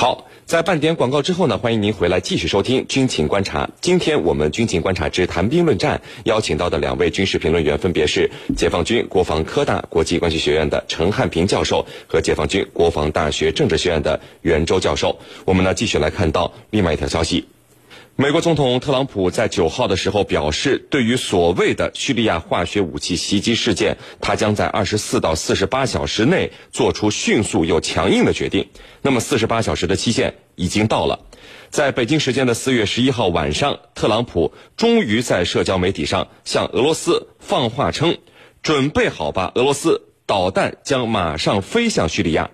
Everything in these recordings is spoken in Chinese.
好，在半点广告之后呢，欢迎您回来继续收听军情观察。今天我们军情观察之谈兵论战邀请到的两位军事评论员分别是解放军国防科大国际关系学院的陈汉平教授和解放军国防大学政治学院的袁周教授。我们呢继续来看到另外一条消息。美国总统特朗普在九号的时候表示，对于所谓的叙利亚化学武器袭击事件，他将在二十四到四十八小时内做出迅速又强硬的决定。那么，四十八小时的期限已经到了。在北京时间的四月十一号晚上，特朗普终于在社交媒体上向俄罗斯放话称：“准备好吧，俄罗斯，导弹将马上飞向叙利亚。”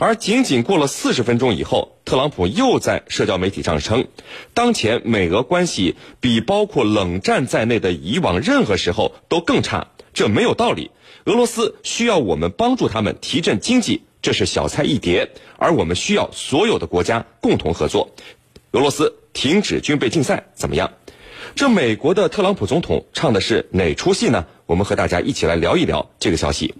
而仅仅过了四十分钟以后，特朗普又在社交媒体上称，当前美俄关系比包括冷战在内的以往任何时候都更差，这没有道理。俄罗斯需要我们帮助他们提振经济，这是小菜一碟，而我们需要所有的国家共同合作。俄罗斯停止军备竞赛怎么样？这美国的特朗普总统唱的是哪出戏呢？我们和大家一起来聊一聊这个消息。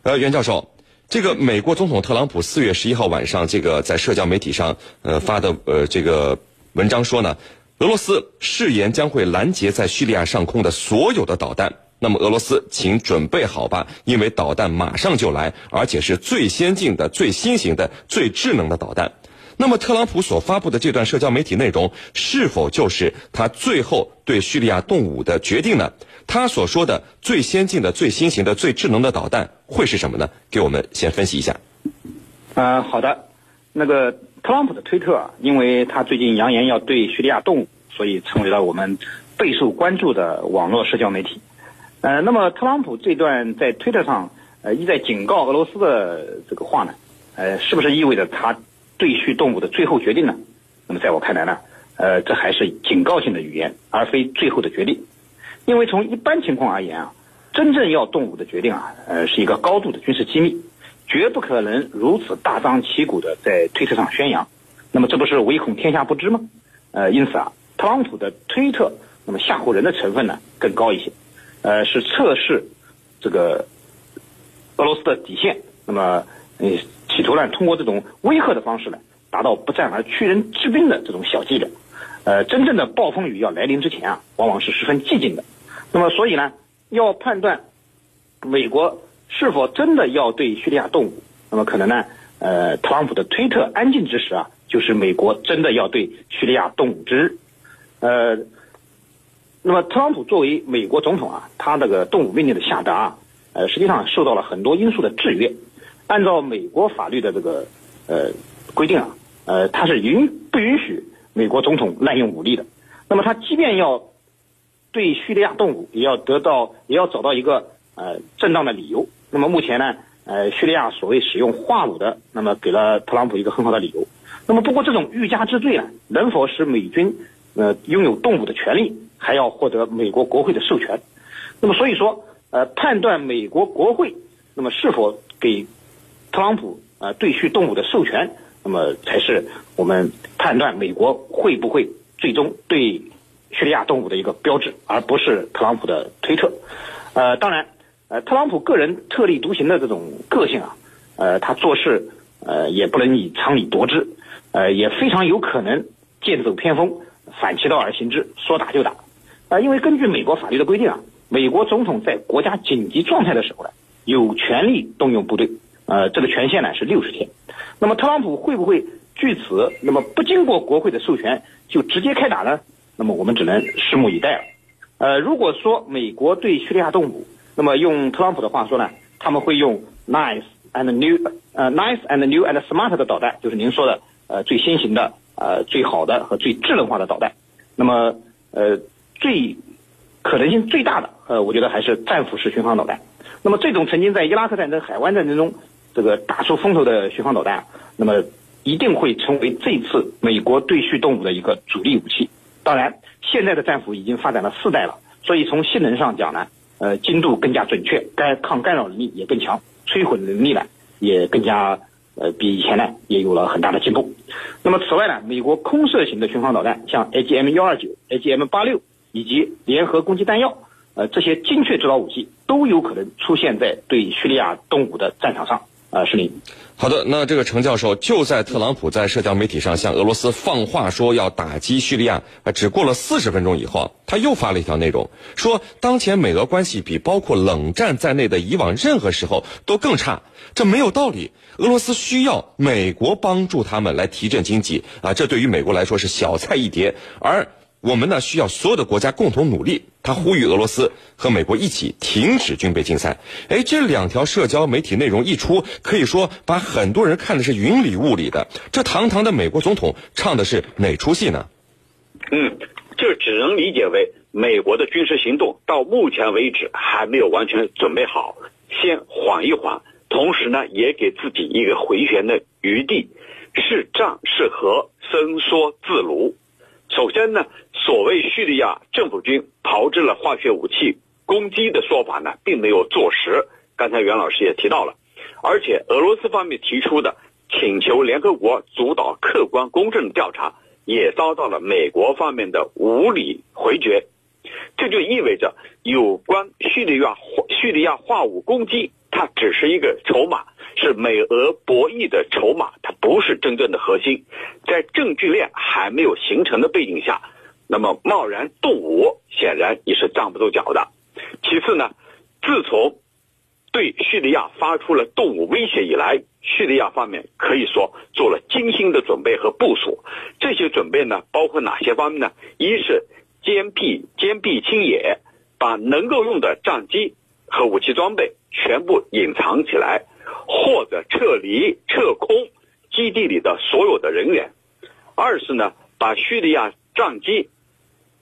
呃，袁教授。这个美国总统特朗普四月十一号晚上，这个在社交媒体上呃发的呃这个文章说呢，俄罗斯誓言将会拦截在叙利亚上空的所有的导弹。那么俄罗斯，请准备好吧，因为导弹马上就来，而且是最先进的、最新型的、最智能的导弹。那么特朗普所发布的这段社交媒体内容，是否就是他最后对叙利亚动武的决定呢？他所说的最先进的、最新型的、最智能的导弹会是什么呢？给我们先分析一下。呃，好的。那个特朗普的推特，因为他最近扬言要对叙利亚动武，所以成为了我们备受关注的网络社交媒体。呃，那么特朗普这段在推特上呃一再警告俄罗斯的这个话呢，呃，是不是意味着他对叙动武的最后决定呢？那么在我看来呢，呃，这还是警告性的语言，而非最后的决定。因为从一般情况而言啊，真正要动武的决定啊，呃，是一个高度的军事机密，绝不可能如此大张旗鼓的在推特上宣扬。那么这不是唯恐天下不知吗？呃，因此啊，特朗普的推特那么吓唬人的成分呢更高一些，呃，是测试这个俄罗斯的底线。那么，企图呢通过这种威吓的方式呢，达到不战而屈人之兵的这种小伎俩。呃，真正的暴风雨要来临之前啊，往往是十分寂静的。那么，所以呢，要判断美国是否真的要对叙利亚动武，那么可能呢，呃，特朗普的推特安静之时啊，就是美国真的要对叙利亚动武之日。呃，那么特朗普作为美国总统啊，他这个动武命令的下达啊，呃，实际上受到了很多因素的制约。按照美国法律的这个呃规定啊，呃，他是允不允许。美国总统滥用武力的，那么他即便要对叙利亚动武，也要得到，也要找到一个呃正当的理由。那么目前呢，呃，叙利亚所谓使用化武的，那么给了特朗普一个很好的理由。那么不过这种欲加之罪呢，能否使美军呃拥有动武的权利，还要获得美国国会的授权。那么所以说，呃，判断美国国会那么是否给特朗普呃对叙动武的授权。那么才是我们判断美国会不会最终对叙利亚动武的一个标志，而不是特朗普的推特。呃，当然，呃，特朗普个人特立独行的这种个性啊，呃，他做事呃也不能以常理夺之，呃，也非常有可能剑走偏锋，反其道而行之，说打就打。啊，因为根据美国法律的规定啊，美国总统在国家紧急状态的时候呢，有权利动用部队，呃，这个权限呢是六十天。那么特朗普会不会据此那么不经过国会的授权就直接开打呢？那么我们只能拭目以待了。呃，如果说美国对叙利亚动武，那么用特朗普的话说呢，他们会用 nice and new 呃 nice and new and smart 的导弹，就是您说的呃最新型的呃最好的和最智能化的导弹。那么呃最可能性最大的呃，我觉得还是战斧式巡航导弹。那么这种曾经在伊拉克战争、海湾战争中。这个打出风头的巡航导弹，那么一定会成为这次美国对叙动武的一个主力武器。当然，现在的战斧已经发展了四代了，所以从性能上讲呢，呃，精度更加准确，该抗干扰能力也更强，摧毁能力呢也更加呃比以前呢也有了很大的进步。那么此外呢，美国空射型的巡航导弹，像 AGM 幺二九、AGM 八六以及联合攻击弹药，呃，这些精确制导武器都有可能出现在对叙利亚动武的战场上。啊，是你。好的，那这个程教授就在特朗普在社交媒体上向俄罗斯放话说要打击叙利亚，啊，只过了四十分钟以后，他又发了一条内容，说当前美俄关系比包括冷战在内的以往任何时候都更差，这没有道理。俄罗斯需要美国帮助他们来提振经济，啊，这对于美国来说是小菜一碟，而。我们呢需要所有的国家共同努力。他呼吁俄罗斯和美国一起停止军备竞赛。哎，这两条社交媒体内容一出，可以说把很多人看的是云里雾里的。这堂堂的美国总统唱的是哪出戏呢？嗯，这只能理解为美国的军事行动到目前为止还没有完全准备好，先缓一缓，同时呢也给自己一个回旋的余地，是战是和，伸缩自如。首先呢，所谓叙利亚政府军炮制了化学武器攻击的说法呢，并没有坐实。刚才袁老师也提到了，而且俄罗斯方面提出的请求联合国主导客观公正调查，也遭到了美国方面的无理回绝。这就意味着，有关叙利亚叙利亚化武攻击，它只是一个筹码。是美俄博弈的筹码，它不是真正的核心。在证据链还没有形成的背景下，那么贸然动武，显然你是站不住脚的。其次呢，自从对叙利亚发出了动武威胁以来，叙利亚方面可以说做了精心的准备和部署。这些准备呢，包括哪些方面呢？一是坚壁坚壁清野，把能够用的战机和武器装备全部隐藏起来。或者撤离、撤空基地里的所有的人员；二是呢，把叙利亚战机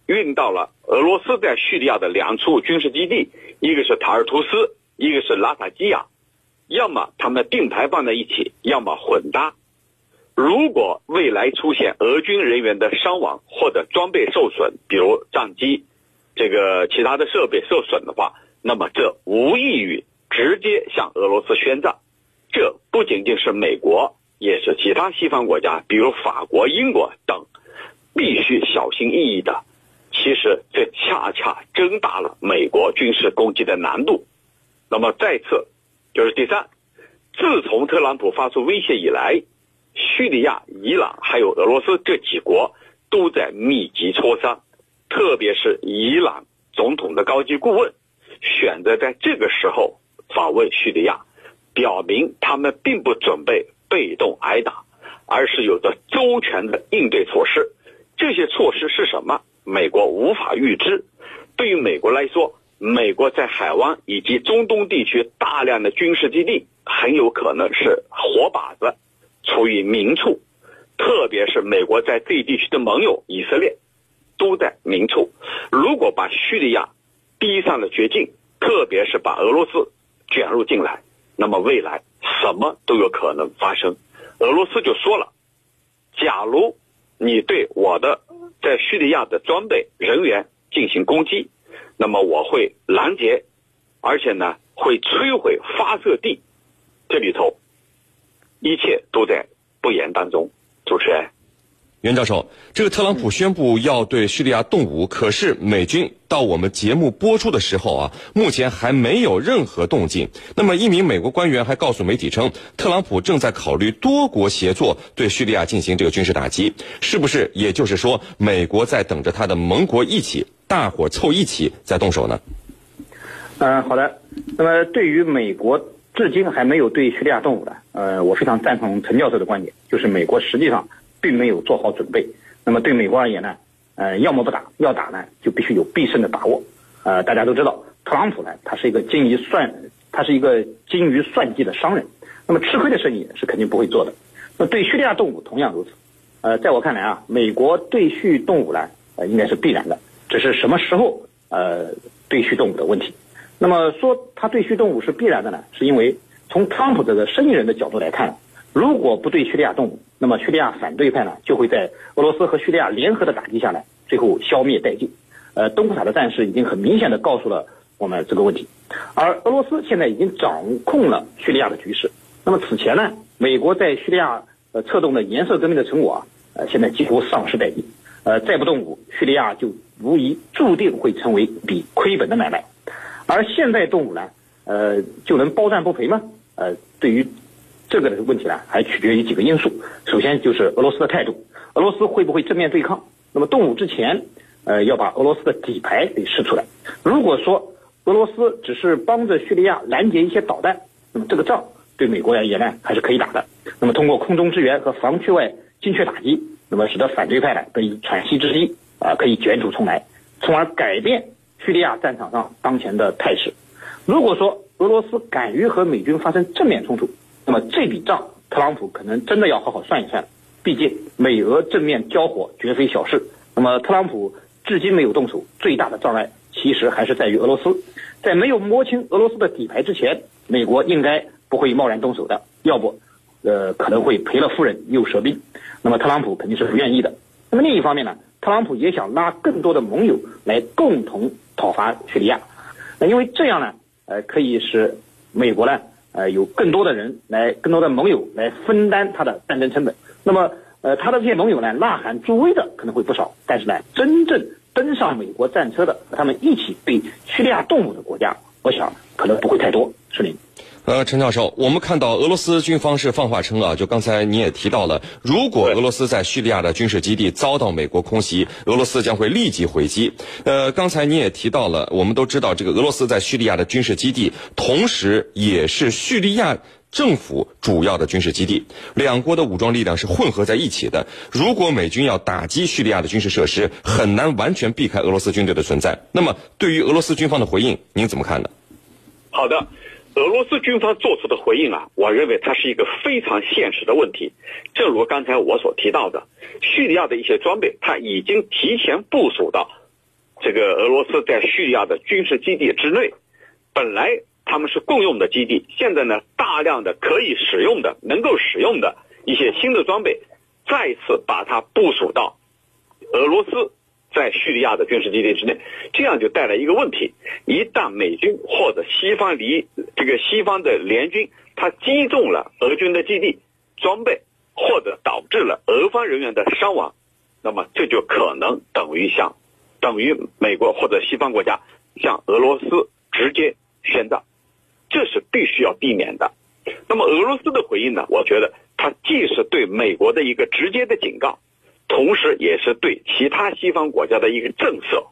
运到了俄罗斯在叙利亚的两处军事基地，一个是塔尔图斯，一个是拉塔基亚，要么他们并排放在一起，要么混搭。如果未来出现俄军人员的伤亡或者装备受损，比如战机这个其他的设备受损的话，那么这无异于直接向俄罗斯宣战。这不仅仅是美国，也是其他西方国家，比如法国、英国等，必须小心翼翼的。其实这恰恰增大了美国军事攻击的难度。那么再次，就是第三，自从特朗普发出威胁以来，叙利亚、伊朗还有俄罗斯这几国都在密集磋商，特别是伊朗总统的高级顾问选择在这个时候访问叙利亚。表明他们并不准备被动挨打，而是有着周全的应对措施。这些措施是什么？美国无法预知。对于美国来说，美国在海湾以及中东地区大量的军事基地很有可能是活靶子，处于明处。特别是美国在这一地区的盟友以色列都在明处。如果把叙利亚逼上了绝境，特别是把俄罗斯卷入进来。那么未来什么都有可能发生，俄罗斯就说了，假如你对我的在叙利亚的装备人员进行攻击，那么我会拦截，而且呢会摧毁发射地，这里头一切都在不言当中。主持人。袁教授，这个特朗普宣布要对叙利亚动武，可是美军到我们节目播出的时候啊，目前还没有任何动静。那么，一名美国官员还告诉媒体称，特朗普正在考虑多国协作对叙利亚进行这个军事打击，是不是？也就是说，美国在等着他的盟国一起，大伙凑一起再动手呢？嗯，好的。那么，对于美国至今还没有对叙利亚动武的，呃，我非常赞同陈教授的观点，就是美国实际上。并没有做好准备，那么对美国而言呢，呃，要么不打，要打呢就必须有必胜的把握。呃，大家都知道，特朗普呢，他是一个精于算，他是一个精于算计的商人，那么吃亏的生意是肯定不会做的。那对叙利亚动武同样如此。呃，在我看来啊，美国对叙动武呢，呃，应该是必然的，只是什么时候呃对叙动武的问题。那么说他对叙动武是必然的呢，是因为从特朗普这个生意人的角度来看。如果不对叙利亚动武，那么叙利亚反对派呢就会在俄罗斯和叙利亚联合的打击下来，最后消灭殆尽。呃，东库塔的战士已经很明显的告诉了我们这个问题，而俄罗斯现在已经掌控了叙利亚的局势。那么此前呢，美国在叙利亚呃策动的颜色革命的成果啊，呃现在几乎丧失殆尽。呃，再不动武，叙利亚就无疑注定会成为笔亏本的买卖。而现在动武呢，呃，就能包赚不赔吗？呃，对于这个的问题呢，还取决于几个因素。首先就是俄罗斯的态度，俄罗斯会不会正面对抗？那么动武之前，呃，要把俄罗斯的底牌给试出来。如果说俄罗斯只是帮着叙利亚拦截一些导弹，那么这个仗对美国而言呢，还是可以打的。那么通过空中支援和防区外精确打击，那么使得反对派呢得以喘息之机，啊，可以卷土重来，从而改变叙利亚战场上当前的态势。如果说俄罗斯敢于和美军发生正面冲突，那么这笔账特朗普可能真的要好好算一算。毕竟美俄正面交火绝非小事。那么特朗普至今没有动手，最大的障碍其实还是在于俄罗斯。在没有摸清俄罗斯的底牌之前，美国应该不会贸然动手的。要不，呃，可能会赔了夫人又折兵。那么特朗普肯定是不愿意的。那么另一方面呢，特朗普也想拉更多的盟友来共同讨伐叙利亚。那因为这样呢。呃，可以使美国呢，呃，有更多的人来，更多的盟友来分担他的战争成本。那么，呃，他的这些盟友呢，呐喊助威的可能会不少，但是呢，真正登上美国战车的，和他们一起被叙利亚动武的国家，我想可能不会太多。是林。呃，陈教授，我们看到俄罗斯军方是放话称啊，就刚才你也提到了，如果俄罗斯在叙利亚的军事基地遭到美国空袭，俄罗斯将会立即回击。呃，刚才你也提到了，我们都知道这个俄罗斯在叙利亚的军事基地，同时也是叙利亚政府主要的军事基地，两国的武装力量是混合在一起的。如果美军要打击叙利亚的军事设施，很难完全避开俄罗斯军队的存在。那么，对于俄罗斯军方的回应，您怎么看呢？好的。俄罗斯军方做出的回应啊，我认为它是一个非常现实的问题。正如刚才我所提到的，叙利亚的一些装备，它已经提前部署到这个俄罗斯在叙利亚的军事基地之内。本来他们是共用的基地，现在呢，大量的可以使用的、能够使用的一些新的装备，再次把它部署到俄罗斯。在叙利亚的军事基地之内，这样就带来一个问题：一旦美军或者西方离这个西方的联军，他击中了俄军的基地、装备，或者导致了俄方人员的伤亡，那么这就可能等于向等于美国或者西方国家向俄罗斯直接宣战，这是必须要避免的。那么俄罗斯的回应呢？我觉得它既是对美国的一个直接的警告。同时，也是对其他西方国家的一个震慑，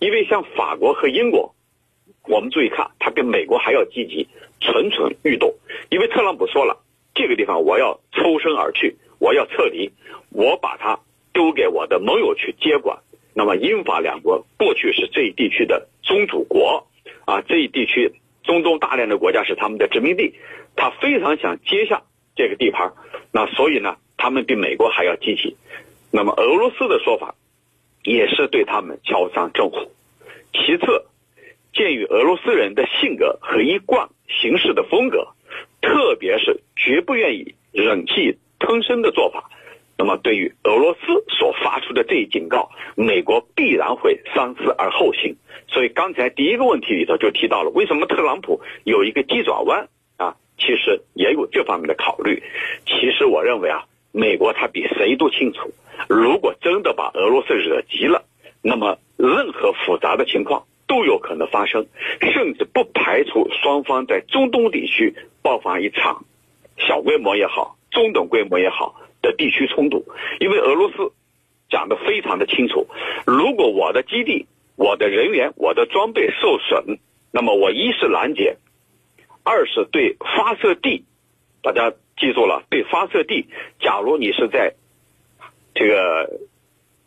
因为像法国和英国，我们注意看，它比美国还要积极，蠢蠢欲动。因为特朗普说了，这个地方我要抽身而去，我要撤离，我把它丢给我的盟友去接管。那么，英法两国过去是这一地区的宗主国，啊，这一地区中东大量的国家是他们的殖民地，他非常想接下这个地盘，那所以呢，他们比美国还要积极。那么俄罗斯的说法，也是对他们敲山震虎。其次，鉴于俄罗斯人的性格和一贯行事的风格，特别是绝不愿意忍气吞声的做法，那么对于俄罗斯所发出的这一警告，美国必然会三思而后行。所以刚才第一个问题里头就提到了，为什么特朗普有一个急转弯啊？其实也有这方面的考虑。其实我认为啊，美国他比谁都清楚。如果真的把俄罗斯惹急了，那么任何复杂的情况都有可能发生，甚至不排除双方在中东地区爆发一场小规模也好、中等规模也好的地区冲突。因为俄罗斯讲的非常的清楚，如果我的基地、我的人员、我的装备受损，那么我一是拦截，二是对发射地，大家记住了，对发射地，假如你是在。这个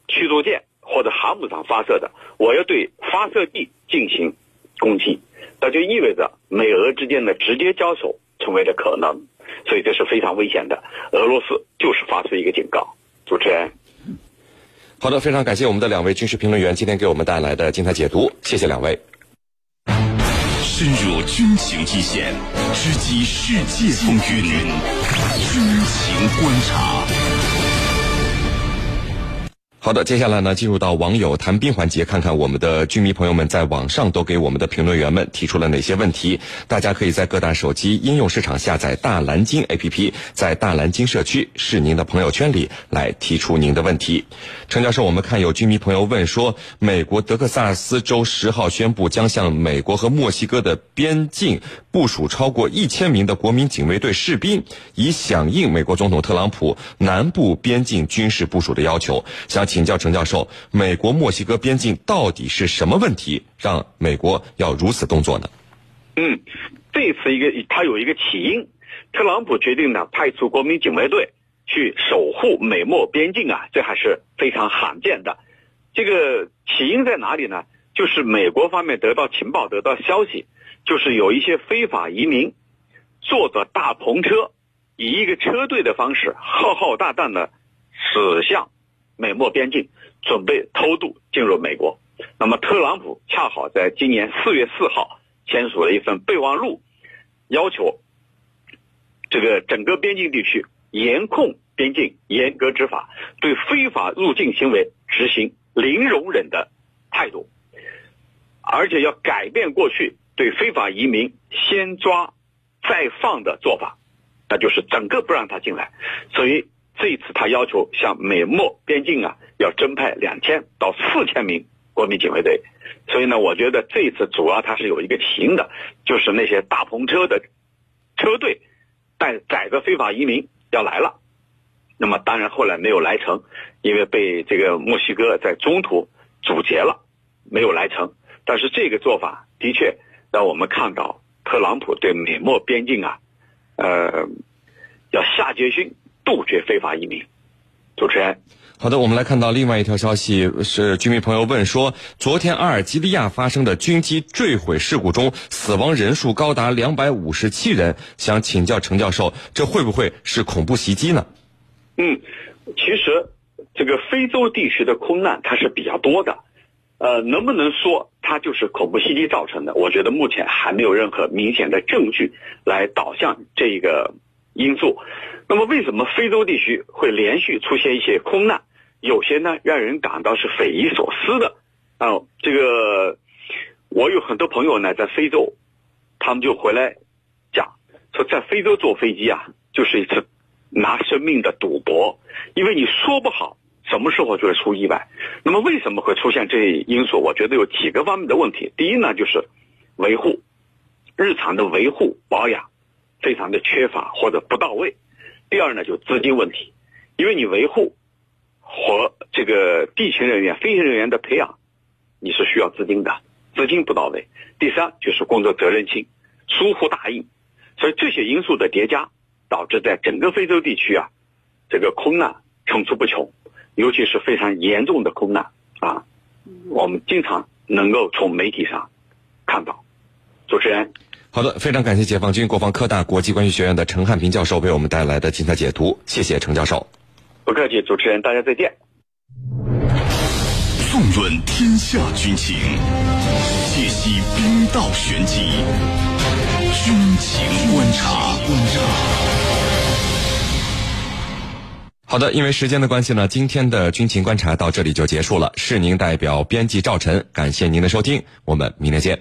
驱逐舰或者航母上发射的，我要对发射地进行攻击，那就意味着美俄之间的直接交手成为了可能，所以这是非常危险的。俄罗斯就是发出一个警告。主持人，好的，非常感谢我们的两位军事评论员今天给我们带来的精彩解读，谢谢两位。深入军情一线，直击世界风云，军情观察。好的，接下来呢，进入到网友谈兵环节，看看我们的军迷朋友们在网上都给我们的评论员们提出了哪些问题。大家可以在各大手机应用市场下载大蓝鲸 APP，在大蓝鲸社区是您的朋友圈里来提出您的问题。陈教授，我们看有军迷朋友问说，美国德克萨斯州十号宣布将向美国和墨西哥的边境部署超过一千名的国民警卫队士兵，以响应美国总统特朗普南部边境军事部署的要求。想请请教陈教授，美国墨西哥边境到底是什么问题，让美国要如此动作呢？嗯，这次一个他有一个起因，特朗普决定呢派出国民警卫队。去守护美墨边境啊，这还是非常罕见的。这个起因在哪里呢？就是美国方面得到情报，得到消息，就是有一些非法移民坐着大篷车，以一个车队的方式浩浩荡荡的驶向美墨边境，准备偷渡进入美国。那么特朗普恰好在今年四月四号签署了一份备忘录，要求这个整个边境地区。严控边境，严格执法，对非法入境行为执行零容忍的态度，而且要改变过去对非法移民先抓再放的做法，那就是整个不让他进来。所以这一次他要求向美墨边境啊，要增派两千到四千名国民警卫队。所以呢，我觉得这一次主要他是有一个情的，就是那些大篷车的车队带载着非法移民。要来了，那么当然后来没有来成，因为被这个墨西哥在中途阻截了，没有来成。但是这个做法的确让我们看到特朗普对美墨边境啊，呃，要下决心杜绝非法移民。主持人。好的，我们来看到另外一条消息，是居民朋友问说，昨天阿尔及利亚发生的军机坠毁事故中，死亡人数高达两百五十七人，想请教程教授，这会不会是恐怖袭击呢？嗯，其实这个非洲地区的空难它是比较多的，呃，能不能说它就是恐怖袭击造成的？我觉得目前还没有任何明显的证据来导向这个因素。那么，为什么非洲地区会连续出现一些空难？有些呢，让人感到是匪夷所思的，啊，这个我有很多朋友呢，在非洲，他们就回来讲说，在非洲坐飞机啊，就是一次拿生命的赌博，因为你说不好什么时候就会出意外。那么为什么会出现这因素？我觉得有几个方面的问题。第一呢，就是维护日常的维护保养非常的缺乏或者不到位；第二呢，就资金问题，因为你维护。和这个地勤人员、飞行人员的培养，你是需要资金的，资金不到位。第三就是工作责任心、疏忽大意，所以这些因素的叠加，导致在整个非洲地区啊，这个空难层出不穷，尤其是非常严重的空难啊，我们经常能够从媒体上看到。主持人，好的，非常感谢解放军国防科大国际关系学院的陈汉平教授为我们带来的精彩解读，谢谢陈教授。不客气，主持人，大家再见。纵论天下军情，解析兵道玄机，军情观察。好的，因为时间的关系呢，今天的军情观察到这里就结束了。是您代表编辑赵晨，感谢您的收听，我们明天见。